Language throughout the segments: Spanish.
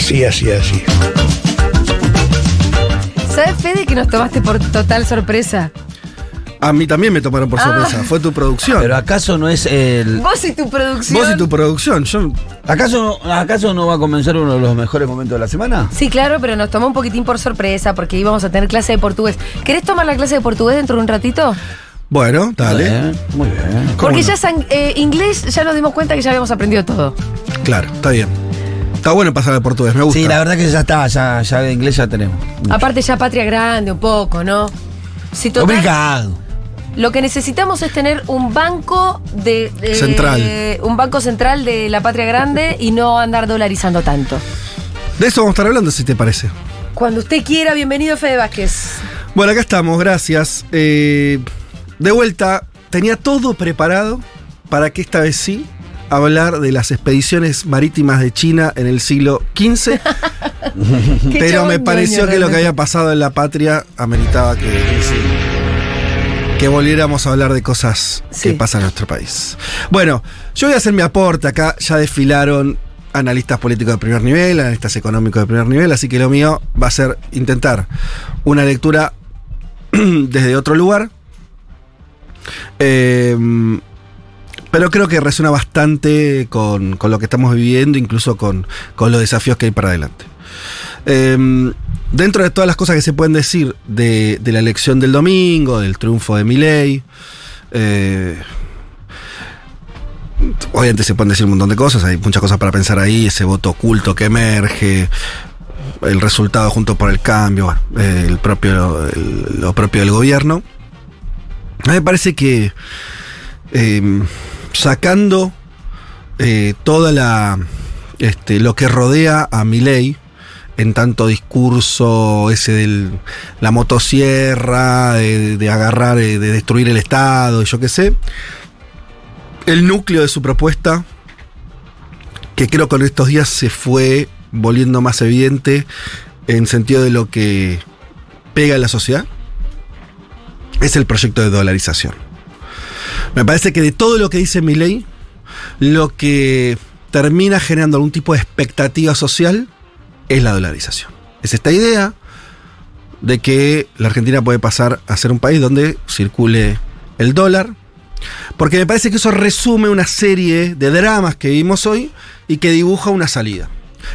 Así, así, así. ¿Sabes, Fede, que nos tomaste por total sorpresa? A mí también me tomaron por Ah. sorpresa. Fue tu producción. Pero acaso no es el. Vos y tu producción. Vos y tu producción. Yo, ¿Acaso, ¿Acaso no va a comenzar uno de los mejores momentos de la semana? Sí, claro, pero nos tomó un poquitín por sorpresa porque íbamos a tener clase de portugués. ¿Querés tomar la clase de portugués dentro de un ratito? bueno, dale. Muy bien. ¿Cómo Porque no? ya san- eh, inglés ya nos dimos cuenta que ya habíamos aprendido todo. Claro, está bien. Está bueno pasar al portugués, me gusta. Sí, la verdad que ya está, ya, ya de inglés ya tenemos. Aparte ya patria grande un poco, ¿no? Si total, Complicado. lo que necesitamos es tener un banco de, de- Central. un banco central de la patria grande y no andar dolarizando tanto. De eso vamos a estar hablando, si te parece. Cuando usted quiera, bienvenido Fede Vázquez. Bueno, acá estamos, gracias. Eh, de vuelta, tenía todo preparado para que esta vez sí hablar de las expediciones marítimas de China en el siglo XV, pero me pareció que lo que había pasado en la patria ameritaba que, que volviéramos a hablar de cosas Sí. que pasan en nuestro país. Bueno, yo voy a hacer mi aporte acá, ya desfilaron analistas políticos de primer nivel, analistas económicos de primer nivel, así que lo mío va a ser intentar una lectura desde otro lugar. Eh, pero creo que resuena bastante con, con lo que estamos viviendo, incluso con, con los desafíos que hay para adelante. Eh, dentro de todas las cosas que se pueden decir de, de la elección del domingo, del triunfo de Milei, eh, obviamente se pueden decir un montón de cosas, hay muchas cosas para pensar ahí, ese voto oculto que emerge, el resultado junto por el cambio, el propio, el- lo propio del gobierno. A mí me parece que eh, sacando eh, toda la este, lo que rodea a Milei en tanto discurso ese de la motosierra, de, agarrar, eh, de destruir el Estado, yo qué sé, el núcleo de su propuesta, que creo que en estos días se fue volviendo más evidente en sentido de lo que pega en la sociedad, es el proyecto de dolarización. Me parece que de todo lo que dice mi ley, lo que termina generando algún tipo de expectativa social es la dolarización. Es esta idea de que la Argentina puede pasar a ser un país donde circule el dólar, porque me parece que eso resume una serie de dramas que vivimos hoy y que dibuja una salida.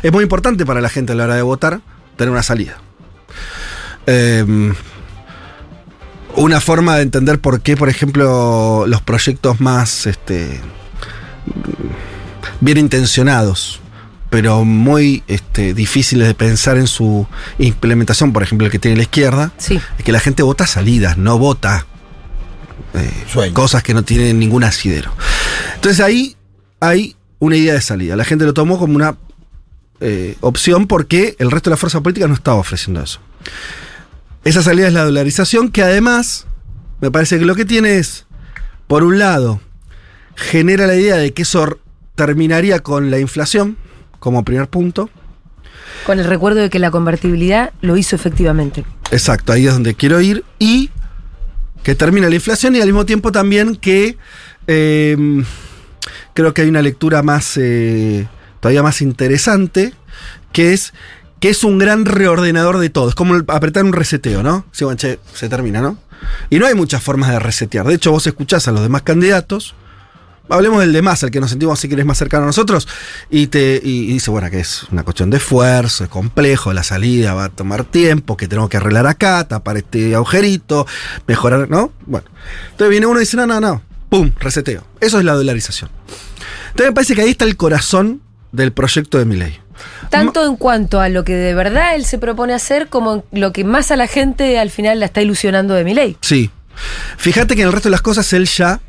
Es muy importante para la gente a la hora de votar tener una salida. Eh, una forma de entender por qué, por ejemplo, los proyectos más este, bien intencionados, pero muy este, difíciles de pensar en su implementación, por ejemplo, el que tiene la izquierda, Sí. es que la gente vota salidas, no vota eh, cosas que no tienen ningún asidero. Entonces ahí hay una idea de salida. La gente lo tomó como una eh, opción porque el resto de la fuerza política no estaba ofreciendo eso. Esa salida es la dolarización, que además me parece que lo que tiene es, por un lado, genera la idea de que eso terminaría con la inflación, como primer punto. Con el recuerdo de que la convertibilidad lo hizo efectivamente. Exacto, ahí es donde quiero ir. Y que termina la inflación y al mismo tiempo también que eh, creo que hay una lectura más, eh, todavía más interesante, que es que es un gran reordenador de todo. Es como apretar un reseteo, ¿no? Sí, bueno, che, se termina, ¿no? Y no hay muchas formas de resetear. De hecho, vos escuchás a los demás candidatos. Hablemos del de más, el que nos sentimos si querés más cercano a nosotros, y te y, y dice, bueno, que es una cuestión de esfuerzo, es complejo, la salida va a tomar tiempo, que tenemos que arreglar acá, tapar este agujerito, mejorar, ¿no? Bueno. Entonces viene uno y dice, no, no, no, pum, reseteo. Eso es la dolarización. Entonces me parece que ahí está el corazón del proyecto de mi ley. Tanto en cuanto a lo que de verdad él se propone hacer, como en lo que más a la gente al final la está ilusionando de mi ley. Sí. Fíjate que en el resto de las cosas él ya,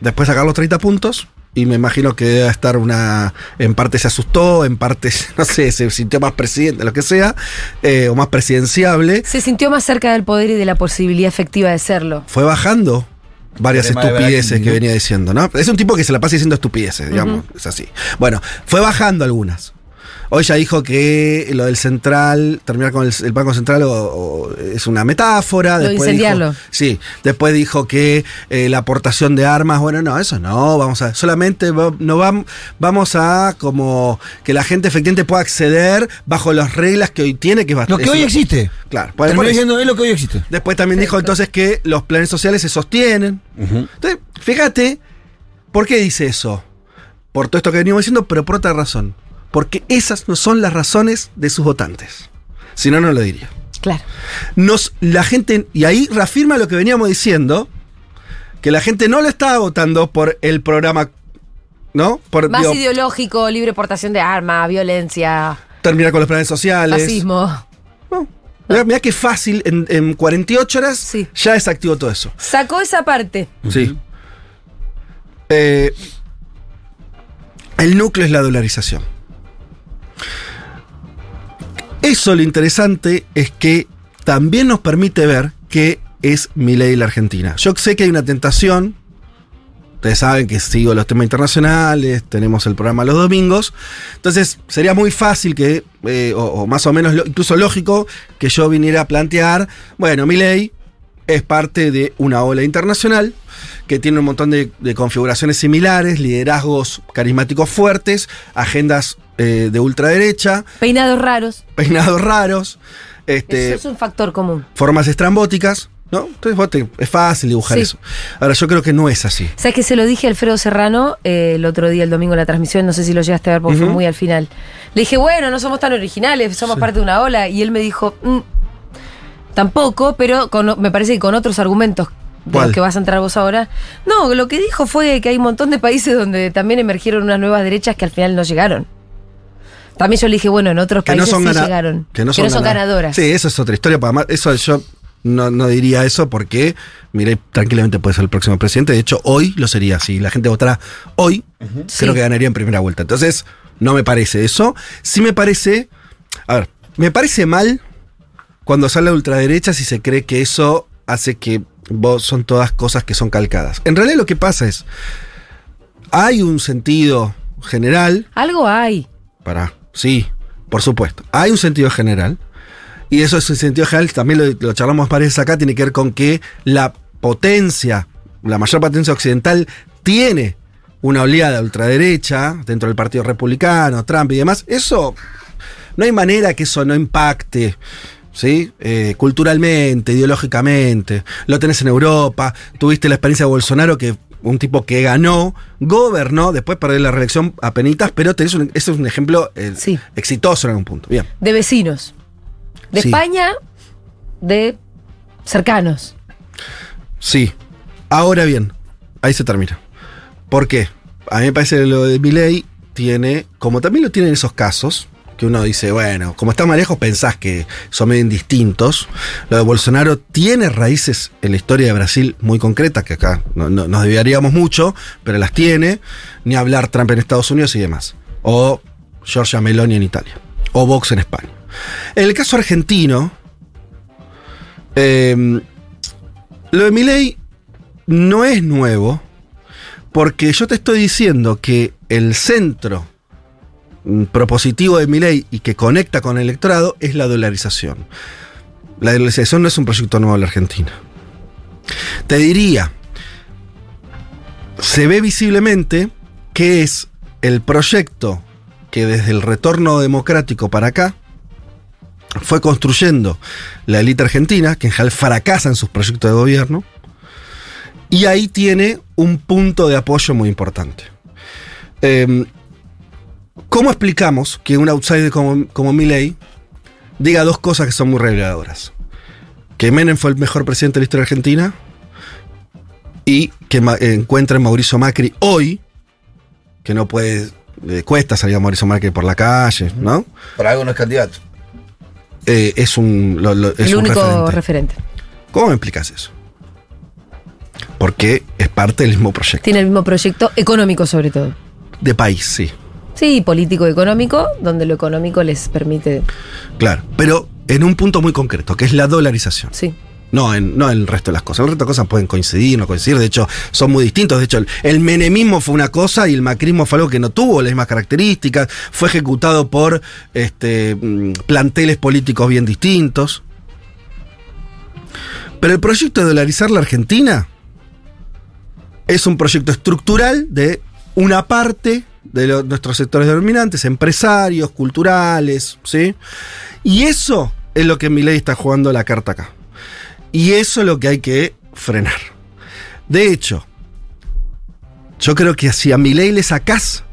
después de sacar los 30 puntos, y me imagino que debe estar una. En parte se asustó, en parte, no sé, se sintió más presidente, lo que sea, eh, o más presidenciable. Se sintió más cerca del poder y de la posibilidad efectiva de serlo. Fue bajando varias estupideces Brasil, que ¿no? venía diciendo, ¿no? Es un tipo que se la pasa diciendo estupideces, digamos, es así. Bueno, fue bajando algunas. Hoy ya dijo que lo del central, terminar con el, el Banco Central o- o es una metáfora. Lo de después incendiarlo. Dijo, sí, después dijo que eh, la aportación de armas, bueno, no, eso no, vamos a, solamente va- no vam- vamos a como que la gente efectivamente pueda acceder bajo las reglas que hoy tiene, que es Lo bastante. que hoy existe. Claro, por- diciendo es lo que hoy existe. Después también dijo entonces que los planes sociales se sostienen. Entonces, fíjate, ¿por qué dice eso? Por todo esto que venimos diciendo, pero por otra razón. Porque esas no son las razones de sus votantes. Si no, no lo diría. Claro. Nos, la gente, y ahí reafirma lo que veníamos diciendo, que la gente no lo estaba votando por el programa, ¿no? Por Más digo, ideológico, libre portación de armas, violencia, terminar con los planes sociales. fascismo. Mirá, mirá qué fácil, en, en 48 horas Sí. ya desactivó todo eso. Sacó esa parte. Sí. Eh, el núcleo es la dolarización. Eso lo interesante es que también nos permite ver que es mi ley la Argentina. Yo sé que hay una tentación. Ustedes saben que sigo los temas internacionales, tenemos el programa los domingos. Entonces sería muy fácil que, eh, o, más o menos incluso lógico, que yo viniera a plantear, bueno, mi ley es parte de una ola internacional que tiene un montón de configuraciones similares, liderazgos carismáticos fuertes, agendas eh, de ultraderecha, Peinados raros. peinados raros, este, Eso es un factor común. formas estrambóticas, ¿no? Entonces vos te- es fácil dibujar Sí. eso. Ahora yo creo que no es así. ¿Sabes que se lo dije a Alfredo Serrano eh, el otro día, el domingo en la transmisión? No sé si lo llegaste a ver porque fue muy al final. Le dije, bueno, no somos tan originales, somos parte de una ola. Y él me dijo, "Mm, tampoco, pero con- me parece que con otros argumentos. De los que vas a entrar vos ahora. No, lo que dijo fue que hay un montón de países donde también emergieron unas nuevas derechas que al final no llegaron. También yo le dije, bueno, en otros Que no países son, sí gana- llegaron. que no son, gana- ganadoras. Sí, eso es otra historia. Para más, eso yo no, no diría eso porque, mire, tranquilamente puede ser el próximo presidente. De hecho, hoy lo sería. Si la gente votara hoy, creo Sí. que ganaría en primera vuelta. Entonces, no me parece eso. Sí me parece. A ver, me parece mal cuando sale la ultraderecha si se cree que eso hace que vos son todas cosas que son calcadas. En realidad lo que pasa es. Hay un sentido general Algo hay. para. Sí, por supuesto. Hay un sentido general. Y eso es un sentido general, también lo, charlamos varias veces acá, tiene que ver con que la potencia, la mayor potencia occidental, tiene una oleada ultraderecha dentro del Partido Republicano, Trump y demás. Eso, no hay manera que eso no impacte. ¿Sí? Eh, culturalmente, ideológicamente. Lo tenés en Europa. Tuviste la experiencia de Bolsonaro, que un tipo que ganó, gobernó, después perdió la reelección a penitas, pero tenés un, eso es un ejemplo eh, Sí. exitoso en algún punto. Bien. De vecinos. De Sí. España, de cercanos. Sí. Ahora bien, ahí se termina. ¿Por qué? A mí me parece que lo de Milei tiene, como también lo tienen esos casos, que uno dice, bueno, como está más lejos, pensás que son medio indistintos. Lo de Bolsonaro tiene raíces en la historia de Brasil muy concretas, que acá no, no- nos deberíamos mucho, pero las tiene. Ni hablar Trump en Estados Unidos y demás. O Giorgia Meloni en Italia. O Vox en España. En el caso argentino, eh, lo de Milei no es nuevo, porque yo te estoy diciendo que el centro propositivo de Milei y que conecta con el electorado es la dolarización. La dolarización no es un proyecto nuevo en la Argentina. Te diría, se ve visiblemente que es el proyecto que desde el retorno democrático para acá fue construyendo la élite argentina, que en general fracasa en sus proyectos de gobierno, y ahí tiene un punto de apoyo muy importante. Eh, ¿Cómo explicamos que un outsider como, como Milley diga dos cosas que son muy reveladoras? Que Menem fue el mejor presidente de la historia argentina y que eh, encuentre Mauricio Macri hoy, que no puede, le cuesta salir a Mauricio Macri por la calle, ¿no? Para algo no es candidato. Eh, es un, lo- lo- es el un único referente. referente. ¿Cómo me explicas eso? Porque es parte del mismo proyecto. Tiene el mismo proyecto económico sobre todo. De país, sí. Sí, político económico, donde lo económico les permite. Claro. Pero en un punto muy concreto, que es la dolarización. Sí. No en, no en el resto de las cosas. El resto de cosas pueden coincidir, no coincidir. De hecho, son muy distintos. De hecho, el, el menemismo fue una cosa y el macrismo fue algo que no tuvo las mismas características. Fue ejecutado por este, mm, planteles políticos bien distintos. Pero el proyecto de dolarizar la Argentina es un proyecto estructural de una parte de nuestros sectores dominantes, empresarios, culturales, ¿sí? Y eso es lo que Milei está jugando la carta acá. Y eso es lo que hay que frenar. De hecho, yo creo que si a Milei le sacás,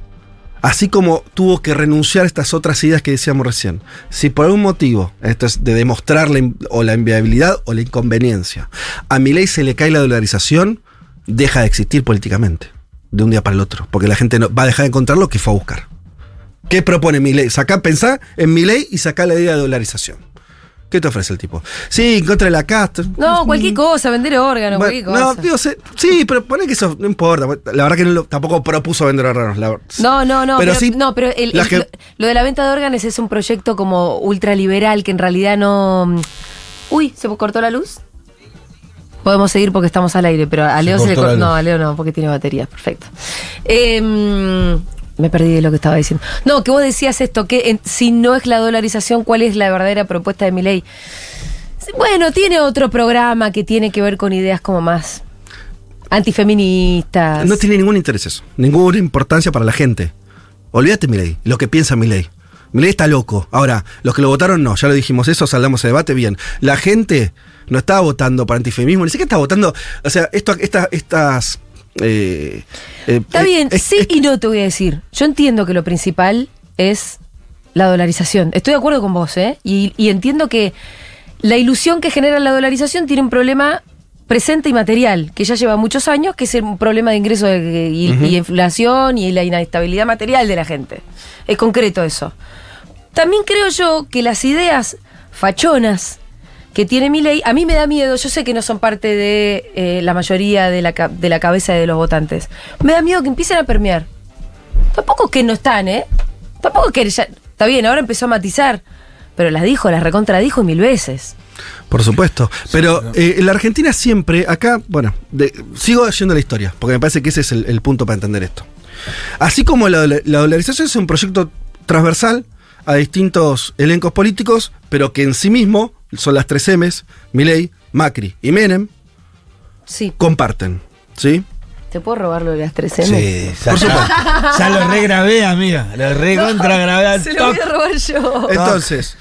así como tuvo que renunciar a estas otras ideas que decíamos recién, si por algún motivo, esto es de demostrar la, in- o la inviabilidad o la inconveniencia, a Milei se le cae la dolarización, deja de existir políticamente, de un día para el otro, porque la gente no, va a dejar de encontrar lo que fue a buscar. ¿Qué propone Milei? Sacá, pensá en Milei y sacá la idea de dolarización. ¿Qué te ofrece el tipo? Sí, en contra de la casta. No, cualquier cosa, vender órganos, Bueno, cualquier no, cosa. digo, se- sí, pero pone que eso no importa. La verdad que no tampoco propuso vender órganos. la- No, no, no, Pero pero, sí, no, pero el- la el- que- lo, lo de la venta de órganos es un proyecto como ultraliberal que en realidad no. Uy, ¿se cortó la luz? Podemos seguir porque estamos al aire, pero a Leo se, le cortó. No, a Leo no, porque tiene batería. Perfecto. Em, me perdí de lo que estaba diciendo. No, que vos decías esto, que en- si no es la dolarización, ¿cuál es la verdadera propuesta de mi ley? Bueno, tiene otro programa que tiene que ver con ideas como más antifeministas. No tiene ningún interés eso. Ninguna importancia para la gente. Olvídate Milei, lo que piensa Milei. Milei está loco. Ahora, los que lo votaron no, ya lo dijimos eso, saldamos de debate bien. La gente no estaba votando para antifeminismo, ni siquiera está votando. O sea, esto, esta- estas. eh, eh, Está eh, bien, es- sí es- y no te voy a decir. Yo entiendo que lo principal es la dolarización. Estoy de acuerdo con vos, ¿eh? Y, y entiendo que la ilusión que genera la dolarización tiene un problema presente y material, que ya lleva muchos años, que es un problema de ingreso de- y, y inflación y la inestabilidad material de la gente. Es concreto eso. También creo yo que las ideas fachonas que tiene mi ley, a mí me da miedo, yo sé que no son parte de eh, la mayoría de la, de la cabeza de los votantes, me da miedo que empiecen a permear. Tampoco que no están, ¿eh? Tampoco que ya... Está bien, ahora empezó a matizar, pero las dijo, las recontradijo mil veces. Por supuesto. Pero eh, en la Argentina siempre, acá, bueno, de- sigo yendo a la historia, porque me parece que ese es el, el punto para entender esto. Así como la, la dolarización es un proyecto transversal a distintos elencos políticos, pero que en sí mismo son las tres M's, Milei, Macri y Menem, Sí. comparten. ¿Sí? ¿Te puedo robar lo de las tres M? Sí, ya, ya, ya lo regrabé, amiga. Lo recontragrabé al Se lo voy a robar yo. Entonces,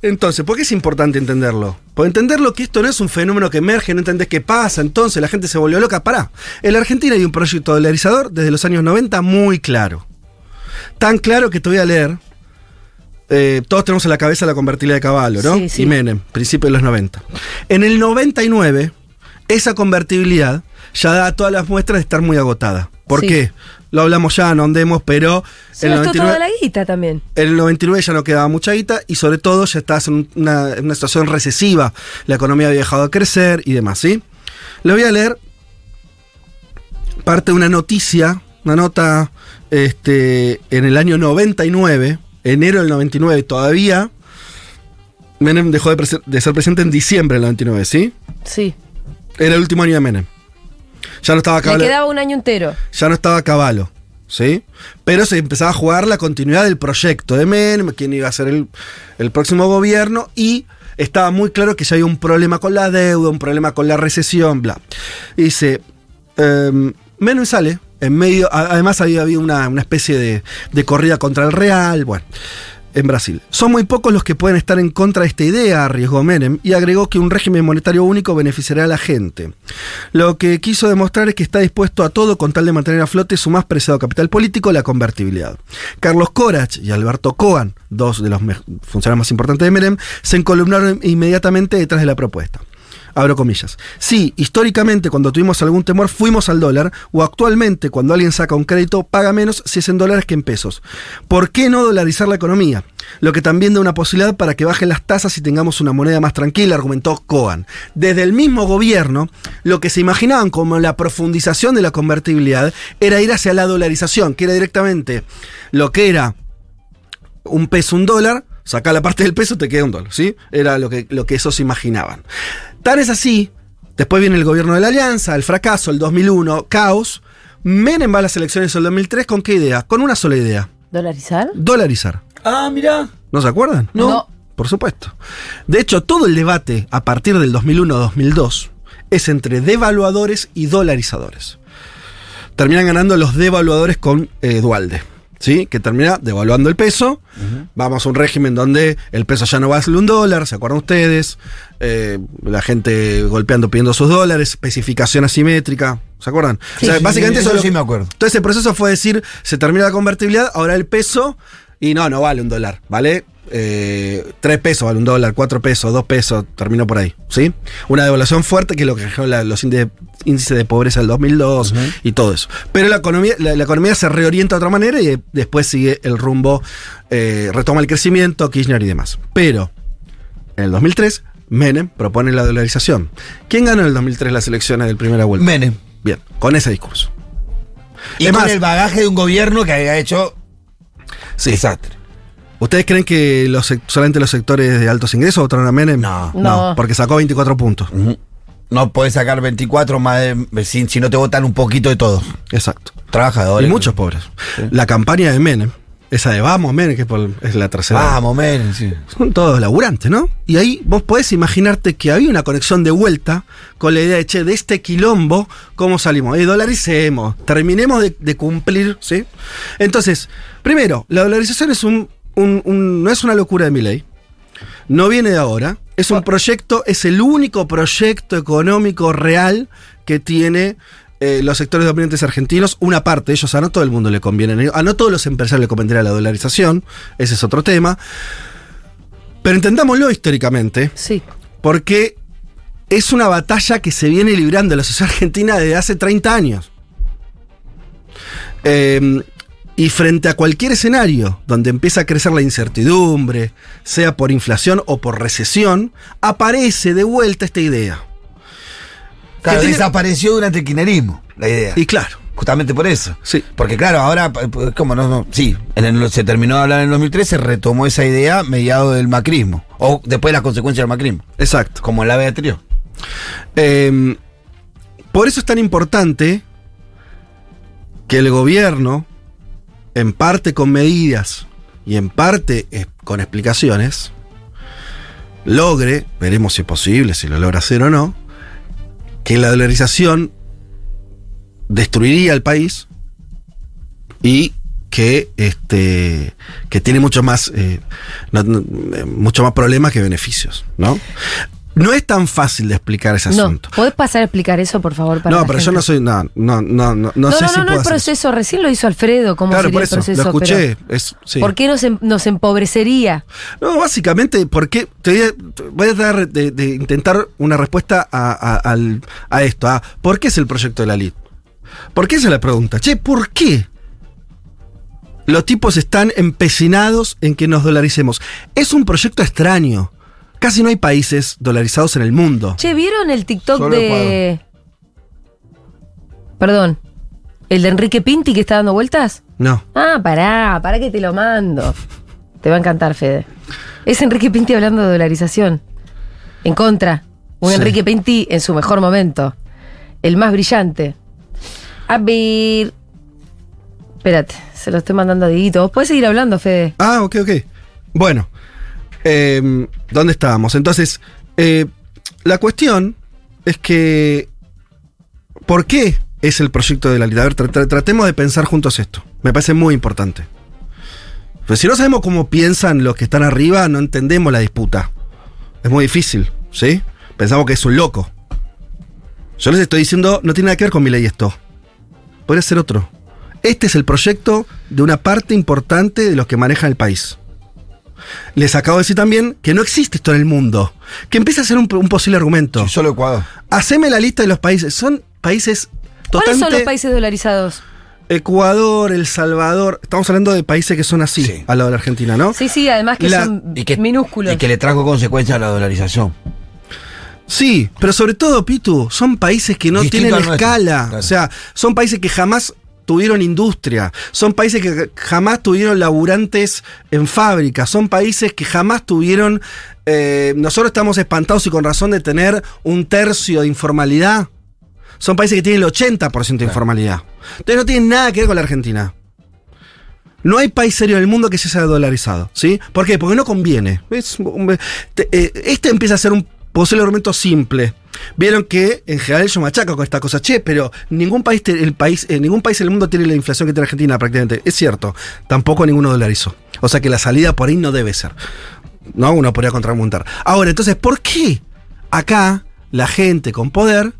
entonces, ¿por qué es importante entenderlo? Por entenderlo que esto no es un fenómeno que emerge, no entendés qué pasa, entonces la gente se volvió loca. Pará. En la Argentina hay un proyecto dolarizador desde los años 90 muy claro. Tan claro que te voy a leer. Eh, todos tenemos en la cabeza la convertibilidad de caballo, ¿no? Sí, sí. Y Menem, principio de los 90. En el 99, esa convertibilidad ya da todas las muestras de estar muy agotada. ¿Por Sí. qué? Lo hablamos ya, no andemos, pero Se en el gastó 99 toda la guita también. en el 99 ya no quedaba mucha guita y sobre todo ya en una, en una situación recesiva. La economía había dejado de crecer y demás, ¿sí? Le voy a leer parte de una noticia, una nota este, en el año 99, enero del 99 todavía. Menem dejó de, ser presidente en diciembre del 99, ¿sí? Sí. Era el último año de Menem. Ya no estaba Le Caballo, quedaba un año entero. ya no estaba Caballo, ¿sí? Pero se empezaba a jugar la continuidad del proyecto de Menem, quién iba a ser el, el próximo gobierno, y estaba muy claro que ya había un problema con la deuda, un problema con la recesión, bla. Y dice, em, Menem sale, en medio, además había habido una, una especie de, de corrida contra el Real, bueno, en Brasil. Son muy pocos los que pueden estar en contra de esta idea, arriesgó Menem, y agregó que un régimen monetario único beneficiará a la gente. Lo que quiso demostrar es que está dispuesto a todo con tal de mantener a flote su más preciado capital político, la convertibilidad. Carlos Corach y Alberto Coan, dos de los funcionarios más importantes de Menem, se encolumnaron inmediatamente detrás de la propuesta. Abro comillas. Sí, históricamente cuando tuvimos algún temor fuimos al dólar o actualmente cuando alguien saca un crédito paga menos si es en dólares que en pesos. ¿Por qué no dolarizar la economía? Lo que también da una posibilidad para que bajen las tasas y tengamos una moneda más tranquila, argumentó Cohen. Desde el mismo gobierno, lo que se imaginaban como la profundización de la convertibilidad era ir hacia la dolarización, que era directamente lo que era un peso, un dólar, saca la parte del peso, te queda un dólar, ¿sí? Era lo que, lo que esos imaginaban. Tan es así, después viene el gobierno de la Alianza, el fracaso, el 2001, caos. Menem va a las elecciones del 2003 con qué idea? Con una sola idea. ¿Dolarizar? Dolarizar. Ah, mira. ¿No se acuerdan? No. Por supuesto. De hecho, todo el debate a partir del 2001-2002 es entre devaluadores y dolarizadores. Terminan ganando los devaluadores con eh, Dualde. ¿Sí? Que termina devaluando el peso. Vamos a un régimen donde el peso ya no va a ser un dólar, ¿se acuerdan ustedes? Eh, la gente golpeando, pidiendo sus dólares, especificación asimétrica, ¿se acuerdan? Sí, o sea, sí, básicamente sí, eso sí me acuerdo. Todo ese proceso fue decir, se termina la convertibilidad, ahora el peso, y no, no vale un dólar, ¿vale? Eh, tres pesos vale un dólar, cuatro pesos, dos pesos, terminó por ahí, ¿sí? Una devaluación fuerte que es lo que generó la- los índices, índices de pobreza del 2002 y todo eso. Pero la economía, la, la economía se reorienta de otra manera y después sigue el rumbo, eh, retoma el crecimiento, Kirchner y demás. Pero, en el 2003, Menem propone la dolarización. ¿Quién ganó en el 2003 las elecciones del primera vuelta? Menem. Bien, con ese discurso. Y Es con más- el bagaje de un gobierno que había hecho Sí. desastre. ¿Ustedes creen que los, solamente los sectores de altos ingresos votaron a Menem? No. No. porque sacó 24 puntos. No podés sacar 24 más de- si, si no te votan un poquito de todo. Exacto. Trabajadores. Y muchos pobres. La campaña de Menem, esa de Vamos Menem, que es, por- es la tercera. Vamos, Menem, sí. Son todos laburantes, ¿no? Y ahí vos podés imaginarte que había una conexión de vuelta con la idea de, che, de este quilombo, ¿cómo salimos? Eh, dolaricemos, terminemos de, de cumplir, ¿sí? Entonces, primero, la dolarización es un, un- un- no es una locura de mi ley. No viene de ahora. Es un proyecto, es el único proyecto económico real que tiene eh, los sectores dominantes argentinos. Una parte de ellos, a no todo el mundo le conviene. A no todos los empresarios le convendría la dolarización. Ese es otro tema. Pero entendámoslo históricamente, Sí. porque es una batalla que se viene librando la sociedad argentina desde hace 30 años. Eh, y frente a cualquier escenario donde empieza a crecer la incertidumbre, sea por inflación o por recesión, aparece de vuelta esta idea. Claro, tiene- desapareció durante el kirchnerismo, la idea. Y claro, Justamente por eso. Sí. Porque claro, ahora, ¿cómo no? no? Sí, en el- se terminó de hablar en el 2013, se retomó esa idea mediado del macrismo. O después de las consecuencias del macrismo. exacto. Como en la vez anterior. Eh, por eso es tan importante que el gobierno, en parte con medidas y en parte eh, con explicaciones, logre, veremos si es posible, si lo logra hacer o no, que la dolarización destruiría el país y que este que tiene mucho más eh, eh, mucho más problemas que beneficios, ¿no? No es tan fácil de explicar ese No, asunto. ¿podés pasar a explicar eso, por favor? Para No, pero yo gente? no soy. No, no, no, no, no, No, sé no, si no, puedo el hacer eso. proceso. Recién lo hizo Alfredo. ¿Cómo Claro, sería por el eso. proceso? Lo escuché. Pero, es- sí. ¿Por qué nos, em- nos empobrecería? No, básicamente, porque te voy a, voy a tratar de, de intentar una respuesta a, a- a esto. a ¿Por qué es el proyecto de la LID? ¿Por qué es la pregunta? Che, ¿por qué? Los tipos están empecinados en que nos dolaricemos. Es un proyecto extraño. Casi no hay países dolarizados en el mundo. Che, ¿vieron el TikTok Solo de. Perdón. ¿El de Enrique Pinti que está dando vueltas? No. Ah, pará, pará que te lo mando. Te va a encantar, Fede. Es Enrique Pinti hablando de dolarización. En contra. Un Sí. Enrique Pinti en su mejor momento. El más brillante. A ver. Espérate, se lo estoy mandando a Dieguito. ¿Vos podés seguir hablando, Fede? Ah, ok, ok. Bueno, eh, ¿dónde estábamos? Entonces, eh, la cuestión es que, ¿por qué es el proyecto de la ley? A ver, tra- tra- tratemos de pensar juntos esto. Me parece muy importante. Pues si no sabemos cómo piensan los que están arriba, no entendemos la disputa. Es muy difícil, ¿sí? Pensamos que es un loco. Yo les estoy diciendo, no tiene nada que ver con mi ley esto. Podría ser otro. Este es el proyecto de una parte importante de los que manejan el país. Les acabo de decir también que no existe esto en el mundo. Que empieza a ser un, un posible argumento. Sí, solo Ecuador. Haceme la lista de los países. Son países ¿Cuáles totalmente. son los países dolarizados? Ecuador, El Salvador. Estamos hablando de países que son así, Sí. al lado de la Argentina, ¿no? Sí, sí, además que La- son Y que, minúsculos. Y que le trajo consecuencias a la dolarización. Sí, pero sobre todo, Pitu, son países que no Distinto tienen escala. claro. O sea, son países que jamás tuvieron industria. Son países que jamás tuvieron laburantes en fábricas. Son países que jamás tuvieron. eh, nosotros estamos espantados y con razón de tener un tercio de informalidad. Son países que tienen el 80% de informalidad. Entonces no tienen nada que ver con la Argentina. No hay país serio en el mundo que se haya dolarizado, ¿sí? ¿Por qué? Porque no conviene. Es eh, este empieza a ser un posible argumento simple. Vieron que en general yo machaco con esta cosa, che, pero ningún país, el país, eh, ningún país del mundo tiene la inflación que tiene Argentina prácticamente. Es cierto, tampoco ninguno dolarizó. O sea que la salida por ahí no debe ser. No, uno podría contraargumentar. Ahora, entonces, ¿por qué acá la gente con poder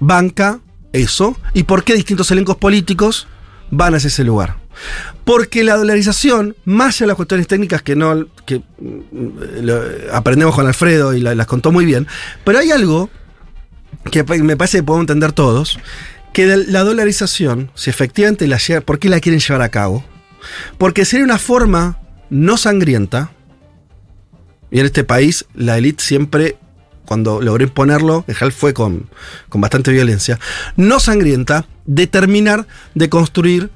banca eso? ¿Y por qué distintos elencos políticos van hacia ese lugar? Porque la dolarización, más allá de las cuestiones técnicas que no que mm, lo- aprendemos con Alfredo y la- las contó muy bien, pero hay algo que me parece que podemos entender todos, que la dolarización, si efectivamente la lle- ¿por qué la quieren llevar a cabo? Porque sería una forma no sangrienta, y en este país la élite siempre, cuando logró imponerlo, en fue con, con bastante violencia, no sangrienta, de terminar de construir,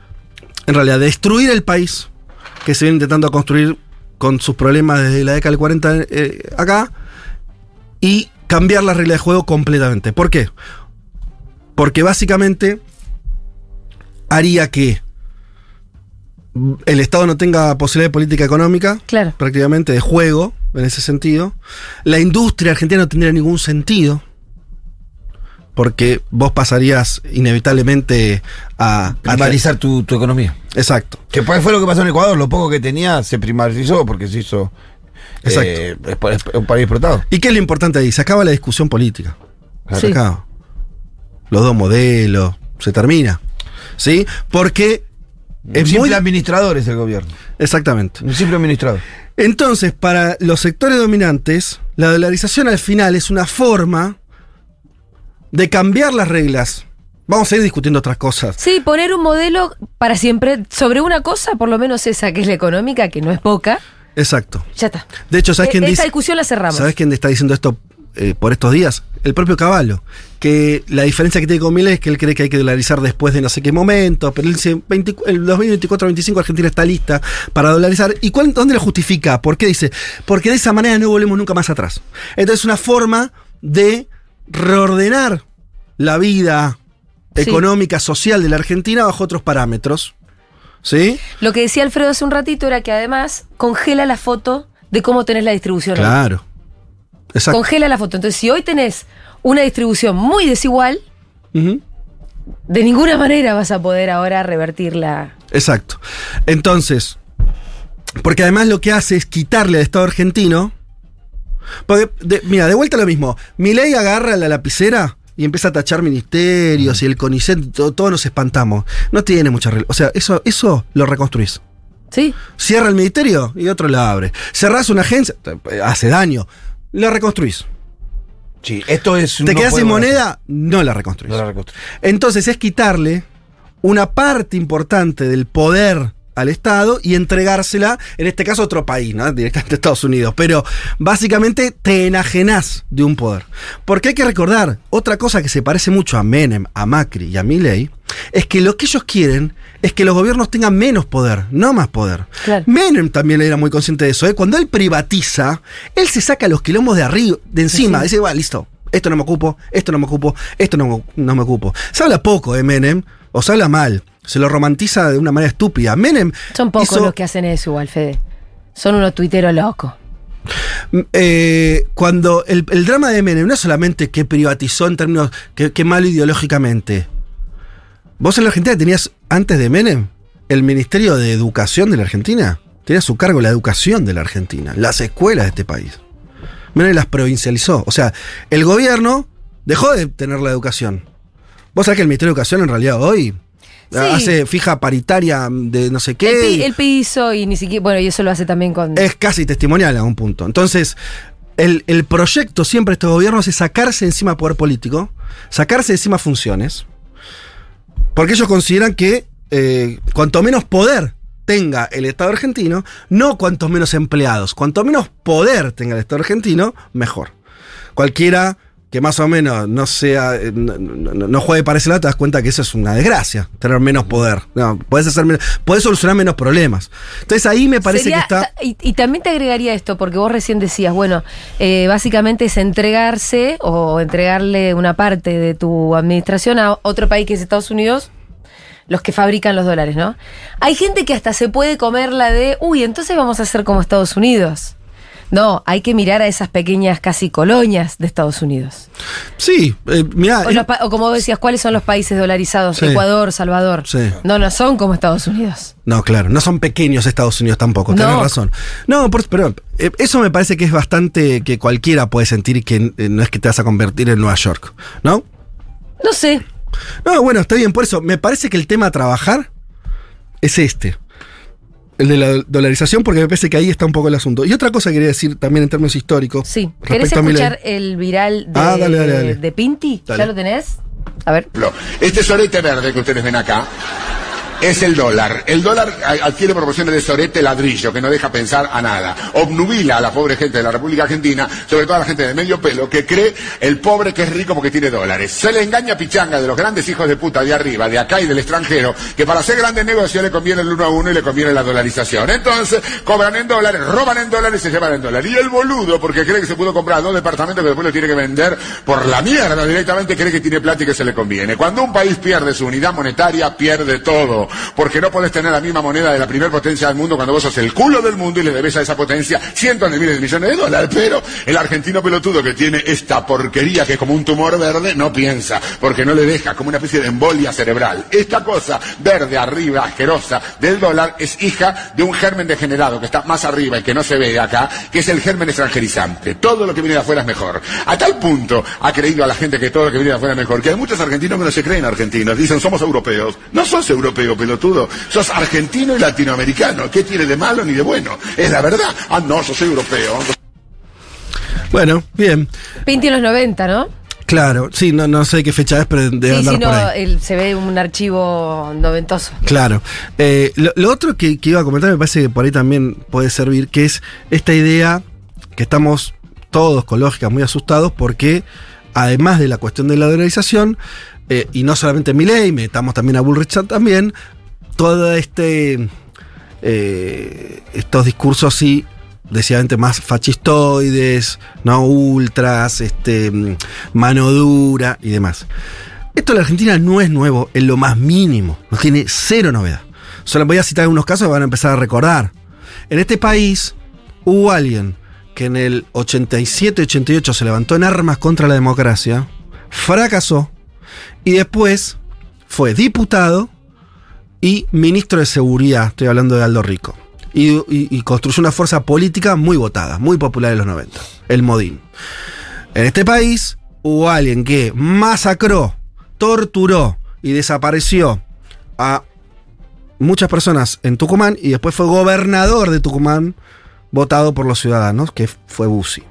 en realidad, de destruir el país que se viene intentando construir con sus problemas desde la década del 40 eh, acá, y cambiar la regla de juego completamente. ¿Por qué? Porque básicamente haría que el Estado no tenga posibilidad de política económica, Claro. prácticamente de juego, en ese sentido. La industria argentina no tendría ningún sentido, porque vos pasarías inevitablemente a... a Primarizar tu, tu economía. Exacto. Que pues fue lo que pasó en Ecuador, lo poco que tenía se primarizó porque se hizo Exacto. eh, es- es un país exportado. ¿Y qué es lo importante ahí? Se acaba la discusión política. Se Sí. acaba. Los dos modelos, se termina. ¿Sí? Porque Un es simple muy... administrador es el gobierno. Exactamente. Un simple administrador. Entonces, para los sectores dominantes, la dolarización al final es una forma de cambiar las reglas. Vamos a ir discutiendo otras cosas. Sí, poner un modelo para siempre sobre una cosa, por lo menos esa que es la económica, que no es poca. Exacto. Ya está. De hecho, ¿sabes E- quién esa dice? discusión la cerramos. ¿Sabes quién está diciendo esto eh, por estos días? El propio Caballo. Que la diferencia que tiene con Milei es que él cree que hay que dolarizar después de no sé qué momento. Pero él dice, 20 el 2024-2025 Argentina está lista para dolarizar. ¿Y cuál- dónde lo justifica? ¿Por qué dice? Porque de esa manera no volvemos nunca más atrás. Entonces es una forma de reordenar la vida Sí. económica, social de la Argentina bajo otros parámetros. ¿Sí? Lo que decía Alfredo hace un ratito era que además congela la foto de cómo tenés la distribución. Claro. Exacto. Congela la foto. Entonces, si hoy tenés una distribución muy desigual, de ninguna manera vas a poder ahora revertirla. Exacto. Entonces, porque además lo que hace es quitarle al Estado argentino. Porque, de- mira, de vuelta lo mismo. Milei agarra la lapicera y empieza a tachar ministerios y el CONICET, todo- todos nos espantamos. No tiene mucha O sea, eso, eso lo reconstruís. ¿Sí? Cierra el ministerio y otro la abre. Cerrás una agencia, eh, hace daño. La reconstruís. Sí, esto es. Te no quedas sin moneda, no la reconstruís. No la reconstruye. Entonces es quitarle una parte importante del poder al Estado y entregársela, en este caso a otro país, ¿no? directamente a Estados Unidos. Pero básicamente te enajenás de un poder. Porque hay que recordar, otra cosa que se parece mucho a Menem, a Macri y a Milley, es que lo que ellos quieren es que los gobiernos tengan menos poder, no más poder. Claro. Menem también era muy consciente de eso. ¿eh? Cuando él privatiza, él se saca los quilombos de arriba, de encima. Sí. Dice, bueno, listo. Esto no me ocupo, esto no me ocupo, esto no, no me ocupo. Se habla poco de Menem, o se habla mal. Se lo romantiza de una manera estúpida. Menem. Son pocos hizo- los que hacen eso igual, Fede. Son unos tuiteros locos. eh, cuando el, el drama de Menem no es solamente que privatizó en términos que, que malo ideológicamente. Vos en la Argentina tenías, antes de Menem, el Ministerio de Educación de la Argentina. Tenía a su cargo la educación de la Argentina, las escuelas de este país. Menem las provincializó. O sea, el gobierno dejó de tener la educación. Vos sabés que el Ministerio de Educación en realidad hoy Sí. hace fija paritaria de no sé El, qué. pi- el piso y ni siquiera. Bueno, y eso lo hace también con. es casi testimonial a un punto. Entonces, el, el proyecto siempre de estos gobiernos es sacarse encima poder político, sacarse encima funciones, porque ellos consideran que eh, cuanto menos poder tenga el Estado argentino, no cuanto menos empleados, cuanto menos poder tenga el Estado argentino, mejor. Cualquiera que más o menos no sea, eh, no, no- no juegue para ese lado, te das cuenta que eso es una desgracia, tener menos poder. No, puedes hacer menos- puedes solucionar menos problemas. Entonces ahí me parece Sería- que está. y también te agregaría esto, porque vos recién decías, bueno, eh, básicamente es entregarse o entregarle una parte de tu administración a otro país que es Estados Unidos, los que fabrican los dólares, ¿no? Hay gente que hasta se puede comer la de, uy, entonces vamos a hacer como Estados Unidos. No, hay que mirar a esas pequeñas casi colonias de Estados Unidos. Sí, eh, mirá, O, o como decías, ¿cuáles son los países dolarizados? Sí. Ecuador, Salvador. Sí. No, no son como Estados Unidos. No, claro, no son pequeños Estados Unidos tampoco, tenés No. razón. No, por- pero eh, eso me parece que es bastante que cualquiera puede sentir que eh, no es que te vas a convertir en Nueva York, ¿no? No sé. No, bueno, está bien, por eso me parece que el tema a trabajar es este. El de la dolarización, porque me parece que ahí está un poco el asunto. Y otra cosa que quería decir también en términos históricos. Sí. ¿Querés escuchar el viral de, Ah, dale, dale, dale. de Pinti? Dale. ¿Ya lo tenés? A ver. este sorete verde que ustedes ven acá es el dólar. El dólar adquiere proporciones de sorete ladrillo, que no deja pensar a nada. Obnubila a la pobre gente de la República Argentina, sobre todo a la gente de medio pelo, que cree el pobre que es rico porque tiene dólares. Se le engaña pichanga de los grandes hijos de puta de arriba, de acá y del extranjero, que para hacer grandes negocios le conviene el uno a uno y le conviene la dolarización. Entonces, cobran en dólares, roban en dólares y se llevan en dólares. Y el boludo, porque cree que se pudo comprar dos departamentos que después lo tiene que vender por la mierda directamente, cree que tiene plata y que se le conviene. Cuando un país pierde su unidad monetaria, pierde todo. Porque no podés tener la misma moneda de la primer potencia del mundo cuando vos sos el culo del mundo y le debes a esa potencia cientos de miles de millones de dólares. Pero el argentino pelotudo que tiene esta porquería que es como un tumor verde, no piensa, porque no le deja como una especie de embolia cerebral. Esta cosa verde arriba, asquerosa, del dólar, es hija de un germen degenerado que está más arriba y que no se ve acá, que es el germen extranjerizante. Todo lo que viene de afuera es mejor. A tal punto ha creído a la gente que todo lo que viene de afuera es mejor, que hay muchos argentinos que no se creen argentinos. Dicen, somos europeos. No sos europeo, pelotudo. Sos argentino y latinoamericano. ¿Qué tiene de malo ni de bueno? Es la verdad. Ah, no, yo soy europeo. Bueno, bien. Pinti en los 90, ¿no? Claro, sí, no, no sé qué fecha es, pero debe sí, andar por ahí. el- se ve un archivo noventoso. Claro. Eh, lo, lo otro que, que iba a comentar me parece que por ahí también puede servir, que es esta idea que estamos todos con lógica muy asustados porque además de la cuestión de la dolarización, eh, y no solamente Milei, metamos también a Bullrich también, todo este eh, estos discursos sí decididamente más fascistoides, no ultras, este mm, mano dura y demás. Esto en la Argentina no es nuevo en lo más mínimo, no tiene cero novedad. Solo voy a citar algunos casos que van a empezar a recordar. En este país hubo alguien que en el 87-88 se levantó en armas contra la democracia, fracasó y después fue diputado y ministro de Seguridad, estoy hablando de Aldo Rico. Y, construyó una fuerza política muy votada, muy popular en los 90, el Modín. En este país hubo alguien que masacró, torturó y desapareció a muchas personas en Tucumán y después fue gobernador de Tucumán, votado por los ciudadanos, que fue Bussi.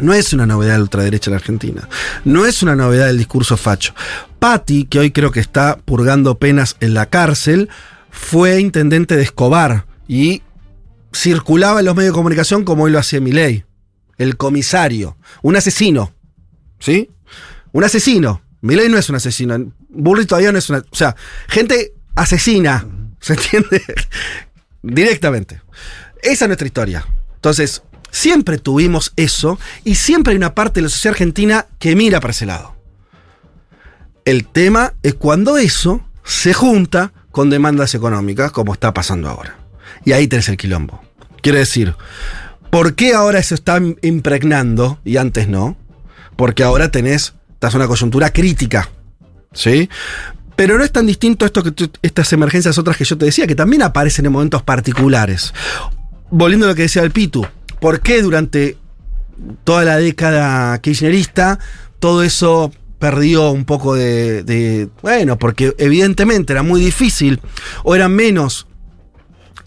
No es una novedad de la ultraderecha en Argentina. No es una novedad del discurso facho. Patti, que hoy creo que está purgando penas en la cárcel, fue intendente de Escobar y circulaba en los medios de comunicación como hoy lo hacía Milei. El comisario. Un asesino. ¿Sí? Un asesino. Milei no es un asesino. Burri todavía no es una. O sea, gente asesina. ¿Se entiende? Directamente. Esa es nuestra historia. Entonces, siempre tuvimos eso y siempre hay una parte de la sociedad argentina que mira para ese lado. El tema es cuando eso se junta con demandas económicas, como está pasando ahora. Y ahí tenés el quilombo. Quiere decir, ¿por qué ahora se está impregnando y antes no? Porque ahora tenés, estás una coyuntura crítica. ¿Sí? Pero no es tan distinto esto que estas emergencias otras que yo te decía, que también aparecen en momentos particulares. Volviendo a lo que decía el Pitu, ¿por qué durante toda la década kirchnerista todo eso perdió un poco de, de- Bueno, porque evidentemente era muy difícil o era menos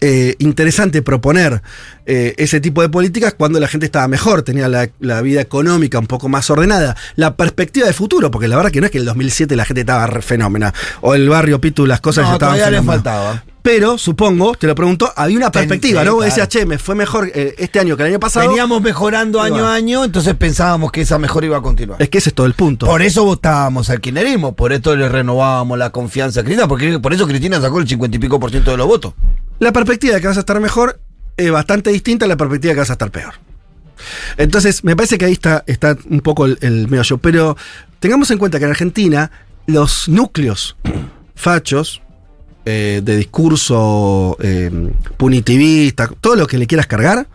eh, interesante proponer eh, ese tipo de políticas cuando la gente estaba mejor, tenía la, la vida económica un poco más ordenada, la perspectiva de futuro, porque la verdad que no es que en el 2007 la gente estaba re fenómena, o el barrio Pitu las cosas ya No, estaban todavía le faltaba. Pero, supongo, te lo pregunto, había una Ten- perspectiva, sí, ¿no? Vos decías, che, me fue mejor eh, este año que el año pasado. Veníamos mejorando año a año, entonces pensábamos que esa mejora iba a continuar. Es que ese es todo el punto. Por eso votábamos al kirchnerismo, por esto le renovábamos la confianza a Cristina, porque por eso Cristina sacó el 50 y pico por ciento de los votos. La perspectiva de que vas a estar mejor es bastante distinta a la perspectiva de que vas a estar peor. Entonces, me parece que ahí está, está un poco el, el meollo. Pero tengamos en cuenta que en Argentina los núcleos fachos eh, de discurso eh, punitivista, todo lo que le quieras cargar,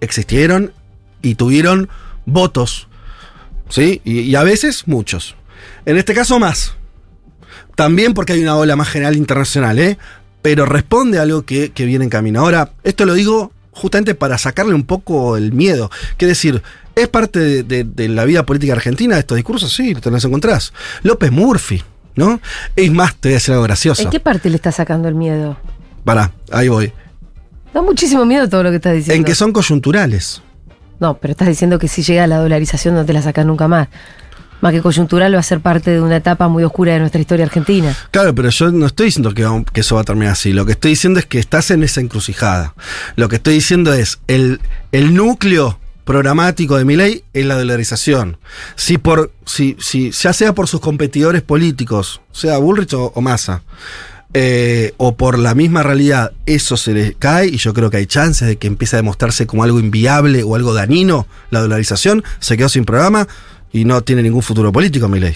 existieron y tuvieron votos. ¿Sí? Y, y a veces muchos. En este caso más. También porque hay una ola más general internacional, ¿eh? Pero responde a algo que, que viene en camino. Ahora, esto lo digo justamente para sacarle un poco el miedo. Quiere decir, ¿es parte de, de- de la vida política argentina estos discursos? Sí, te los encontrás. López Murphy, ¿no? Es más, te voy a decir algo gracioso. ¿En qué parte le está sacando el miedo? Pará, ahí voy. Da muchísimo miedo todo lo que estás diciendo. En que son coyunturales. No, pero estás diciendo que si llega la dolarización no te la sacas nunca más. Más que coyuntural va a ser parte de una etapa muy oscura de nuestra historia argentina. Claro, pero yo no estoy diciendo que, eso va a terminar así. Lo que estoy diciendo es que estás en esa encrucijada. Lo que estoy diciendo es el, el núcleo programático de mi ley es la dolarización. Si por, si, si, ya sea por sus competidores políticos, sea Bullrich o, o Massa, eh, o por la misma realidad, eso se le cae y yo creo que hay chances de que empiece a demostrarse como algo inviable o algo dañino la dolarización, se quedó sin programa y no tiene ningún futuro político mi ley.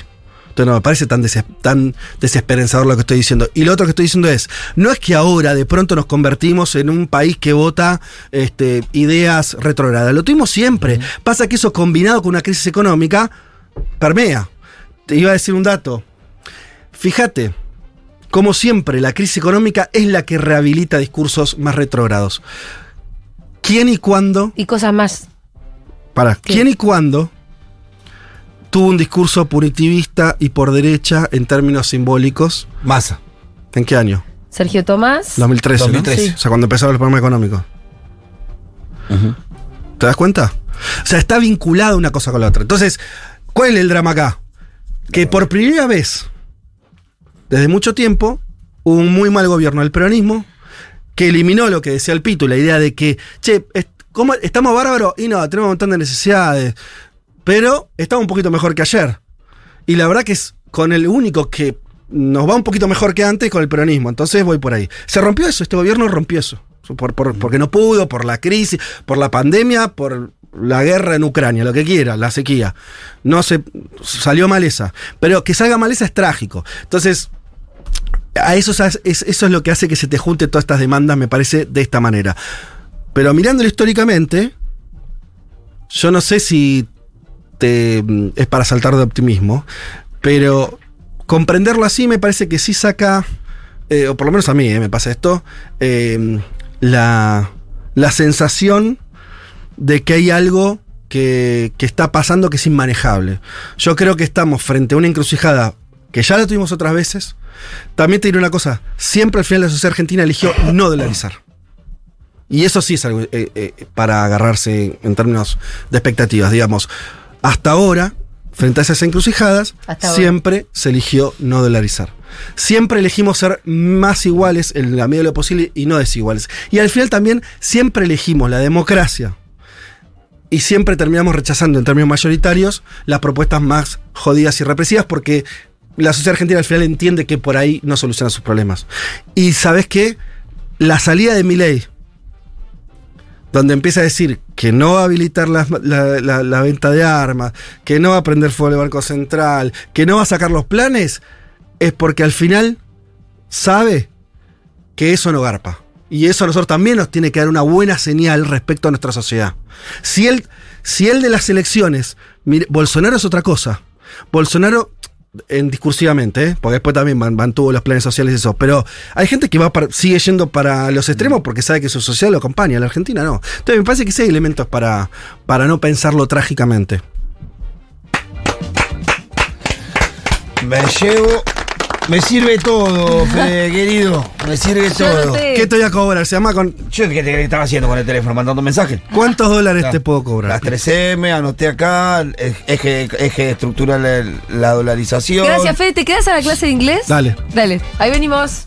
Entonces no me parece tan, deses- tan desesperanzador lo que estoy diciendo. Y lo otro que estoy diciendo es, no es que ahora de pronto nos convertimos en un país que vota este, ideas retrógradas. Lo tuvimos siempre. Pasa que eso combinado con una crisis económica permea. Te iba a decir un dato. Fíjate, como siempre, la crisis económica es la que rehabilita discursos más retrógrados. ¿Quién y cuándo? Y cosas más. Para. ¿quién y cuándo tuvo un discurso punitivista y por derecha en términos simbólicos? Masa. ¿En qué año? Sergio Tomás. 2013. ¿no? 2013. Sí. O sea, cuando empezaba el problema económico. ¿Te das cuenta? O sea, está vinculada una cosa con la otra. Entonces, ¿cuál es el drama acá? Que por primera vez, desde mucho tiempo, hubo un muy mal gobierno del peronismo que eliminó lo que decía el Pitu, la idea de que, che, est- ¿cómo estamos bárbaros y no, tenemos un montón de necesidades, pero estamos un poquito mejor que ayer. Y la verdad que es con el único que nos va un poquito mejor que antes con el peronismo. Entonces voy por ahí. Se rompió eso, este gobierno rompió eso. Por- por- porque no pudo, por la crisis, por la pandemia, por la guerra en Ucrania, lo que quiera, la sequía. No se salió mal esa. Pero que salga mal esa es trágico. Entonces, a eso, es, es- eso es lo que hace que se te junte todas estas demandas, me parece, de esta manera. Pero mirándolo históricamente, yo no sé si mm, es para saltar de optimismo, pero comprenderlo así me parece que sí saca, eh, o por lo menos a mí eh, me pasa esto, eh, la, la sensación de que hay algo que, que está pasando que es inmanejable. Yo creo que estamos frente a una encrucijada que ya la tuvimos otras veces. También te diré una cosa, siempre al final la sociedad argentina eligió no dolarizar. Y eso sí es algo eh, para agarrarse en términos de expectativas, digamos. Hasta ahora, frente a esas encrucijadas, Hasta ahora. siempre se eligió no dolarizar. Siempre elegimos ser más iguales en la medida de lo posible y no desiguales. Y al final también siempre elegimos la democracia. Y siempre terminamos rechazando en términos mayoritarios las propuestas más jodidas y represivas porque la sociedad argentina al final entiende que por ahí no soluciona sus problemas. Y sabes qué? La salida de mi ley donde empieza a decir que no va a habilitar la, venta de armas, que no va a prender fuego el Banco Central, que no va a sacar los planes, es porque al final sabe que eso no garpa. Y eso a nosotros también nos tiene que dar una buena señal respecto a nuestra sociedad. Si él, si él de las elecciones, Bolsonaro es otra cosa. Bolsonaro, en discursivamente, ¿eh? porque después también man- mantuvo los planes sociales y eso, pero hay gente que va para- sigue yendo para los extremos porque sabe que su sociedad lo acompaña, la Argentina no. Entonces me parece que sí hay elementos para, para no pensarlo trágicamente. Me llevo. Me sirve todo, Fede, querido. Me sirve Yo todo. no ¿Qué te voy a cobrar? Se llama con. Yo, ¿qué, te- estaba haciendo con el teléfono? ¿Mandando mensajes? ¿Cuántos dólares te puedo cobrar? Las 3M, anoté acá, el eje, eje de estructura la, la dolarización. Gracias, Fede. ¿Te quedas a la clase de inglés? Dale. Dale. Ahí venimos.